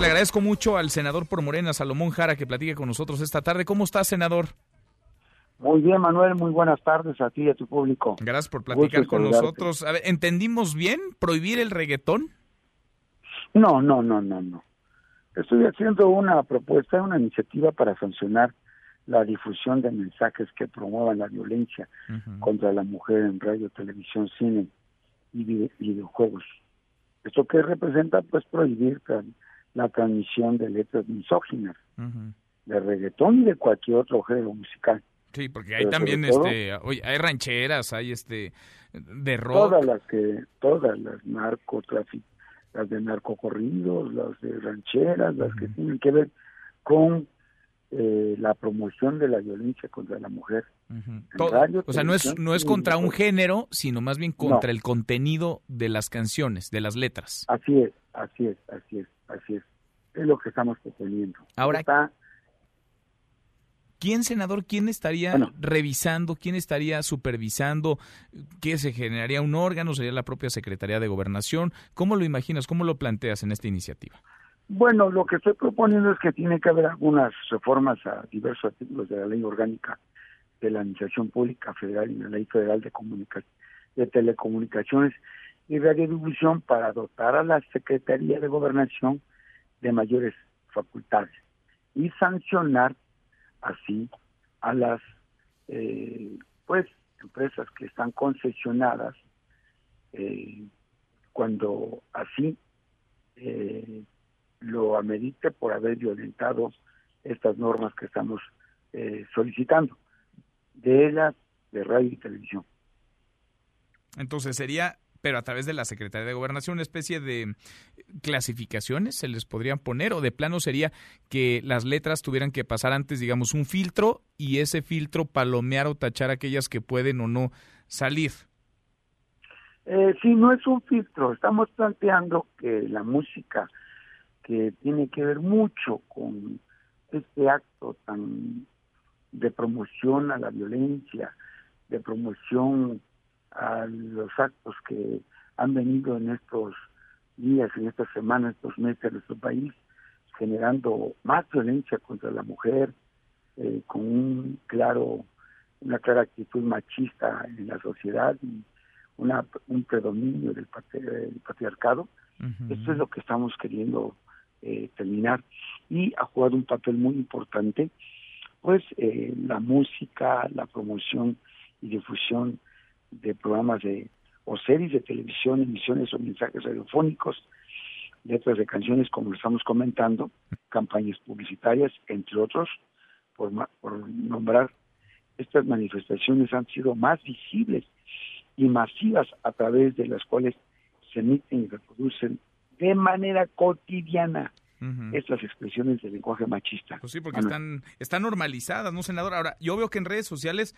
Le agradezco mucho al senador por Morena, Salomón Jara, que platique con nosotros esta tarde. ¿Cómo está, senador? Muy bien, Manuel, muy buenas tardes a ti y a tu público. Gracias por platicar con nosotros. A ver, ¿entendimos bien prohibir el reggaetón? No, no, no, no, no. Estoy haciendo una propuesta, una iniciativa para sancionar la difusión de mensajes que promuevan la violencia contra la mujer en radio, televisión, cine y videojuegos. ¿Esto qué representa? Pues prohibir la transmisión de letras misóginas, de reggaetón y de cualquier otro género musical. Sí, porque hay también este, hay rancheras, hay este de rock. Todas las que, todas las narcotráficos, las de narcocorridos, las de rancheras, las que tienen que ver con eh, la promoción de la violencia contra la mujer. o sea, no es, no es contra un género, sino más bien contra el contenido de las canciones, de las letras. Así es, así es, así es, así es. Es lo que estamos proponiendo. Ahora, ¿Quién, senador, quién estaría revisando, quién estaría supervisando? ¿Qué se generaría un órgano? ¿Sería la propia Secretaría de Gobernación? ¿Cómo lo imaginas? ¿Cómo lo planteas en esta iniciativa? Bueno, lo que estoy proponiendo es que tiene que haber algunas reformas a diversos artículos de la Ley Orgánica de la Administración Pública Federal y la Ley Federal de, de Telecomunicaciones y Radiodifusión para dotar a la Secretaría de Gobernación de mayores facultades y sancionar así a las eh, pues empresas que están concesionadas eh, cuando así eh, lo amerite por haber violentado estas normas que estamos solicitando de ellas de radio y televisión. Entonces sería pero a través de la Secretaría de Gobernación, una especie de clasificaciones se les podrían poner o de plano sería que las letras tuvieran que pasar antes, digamos, un filtro y ese filtro palomear o tachar aquellas que pueden o no salir. Eh, sí, no es un filtro, estamos planteando que la música que tiene que ver mucho con este acto tan de promoción a la violencia, de promoción a los actos que han venido en estos días, en estas semanas, estos meses en nuestro país, generando más violencia contra la mujer, eh, con un claro, una clara actitud machista en la sociedad y una, un predominio del, patriarcado. Esto es lo que estamos queriendo eh, terminar. Y ha jugado un papel muy importante, pues, eh, la música, la promoción y difusión de programas de o series de televisión, emisiones o mensajes radiofónicos, letras de canciones como lo estamos comentando, campañas publicitarias, entre otros, por, por nombrar, estas manifestaciones han sido más visibles y masivas a través de las cuales se emiten y reproducen de manera cotidiana estas expresiones de lenguaje machista. Pues sí, porque están, están normalizadas, ¿no, senador? Ahora, yo veo que en redes sociales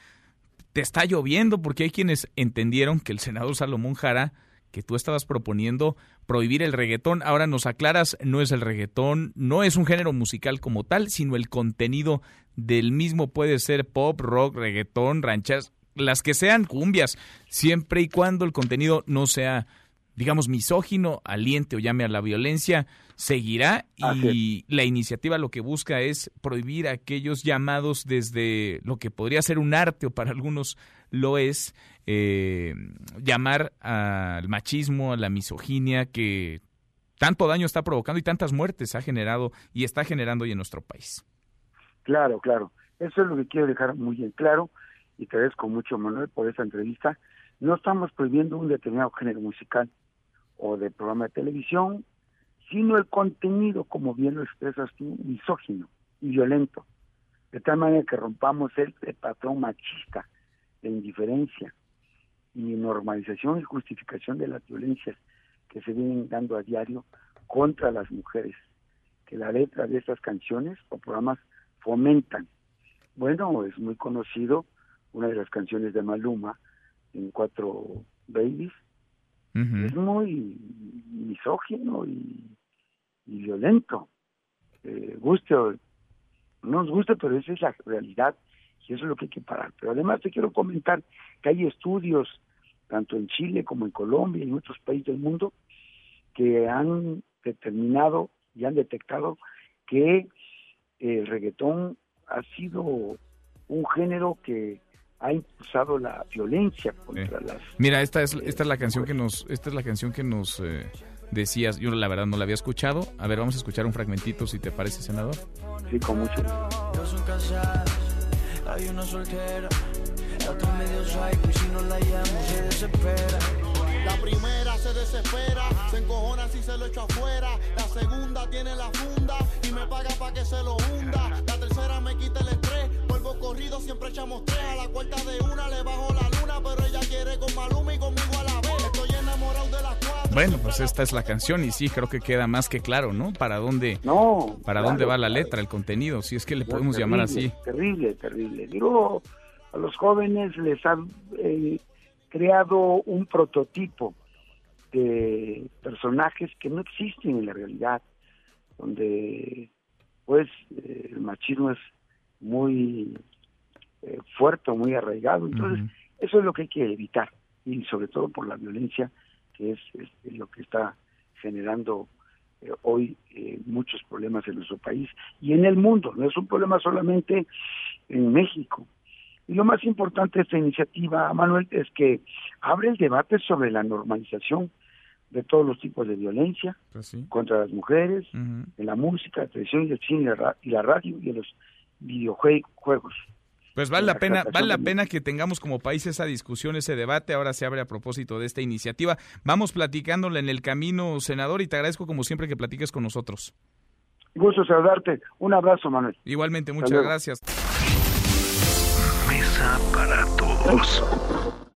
te está lloviendo porque hay quienes entendieron que el senador Salomón Jara que tú estabas proponiendo prohibir el reggaetón. Ahora nos aclaras, no es el reggaetón, no es un género musical como tal, sino el contenido del mismo puede ser pop, rock, reggaetón, ranchas, las que sean cumbias, siempre y cuando el contenido no sea digamos, misógino, aliente o llame a la violencia, seguirá y la iniciativa lo que busca es prohibir aquellos llamados desde lo que podría ser un arte o para algunos lo es, eh, llamar al machismo, a la misoginia que tanto daño está provocando y tantas muertes ha generado y está generando hoy en nuestro país. Claro, claro. Eso es lo que quiero dejar muy bien claro y te agradezco mucho, Manuel, por esta entrevista. No estamos prohibiendo un determinado género musical o de programa de televisión, sino el contenido, como bien lo expresas tú, misógino y violento, de tal manera que rompamos el, patrón machista de indiferencia y normalización y justificación de las violencias que se vienen dando a diario contra las mujeres, que la letra de estas canciones o programas fomentan. Bueno, es muy conocido una de las canciones de Maluma, en Cuatro Babies, es muy misógino y, violento. Eh, guste o no nos gusta, pero esa es la realidad y eso es lo que hay que parar. Pero además te quiero comentar que hay estudios, tanto en Chile como en Colombia y en otros países del mundo, que han determinado y han detectado que el reggaetón ha sido un género que ha impulsado la violencia contra las mira esta es esta es la canción que nos esta es la canción que nos eh, decías. Yo la verdad no la había escuchado. A ver vamos a escuchar un fragmentito si te parece senador. Sí con mucho hay una soltera. La otra medio psycho y si no la llamo se desespera. La primera se desespera, se encojona si se lo echo afuera. La segunda tiene la funda y me paga para que se lo hunda. La tercera me quita el estrés, vuelvo corrido, siempre echamos tres. A la cuarta de una le bajo la luna, pero ella quiere con Maluma y conmigo a la vez. Estoy enamorado de las cuatro. Bueno, pues esta es la canción y sí, creo que queda más que claro, ¿no? Para dónde, no, para dónde va la letra, el contenido, si es que le podemos llamar así. Terrible, terrible. Digo, a los jóvenes les han eh, creado un prototipo de personajes que no existen en la realidad, donde pues eh, el machismo es muy eh, fuerte, muy arraigado. Entonces, eso es lo que hay que evitar, y sobre todo por la violencia, que es, lo que está generando eh, hoy muchos problemas en nuestro país y en el mundo. No es un problema solamente en México. Y lo más importante de esta iniciativa, Manuel, es que abre el debate sobre la normalización de todos los tipos de violencia pues contra las mujeres, en la música, la televisión y el cine y la radio y en los videojuegos. Pues vale la pena, vale la pena que tengamos como país esa discusión, ese debate. Ahora se abre a propósito de esta iniciativa. Vamos platicándola en el camino, senador, y te agradezco como siempre que platiques con nosotros. Gusto saludarte. Un abrazo, Manuel. Igualmente, muchas gracias. Mesa para todos.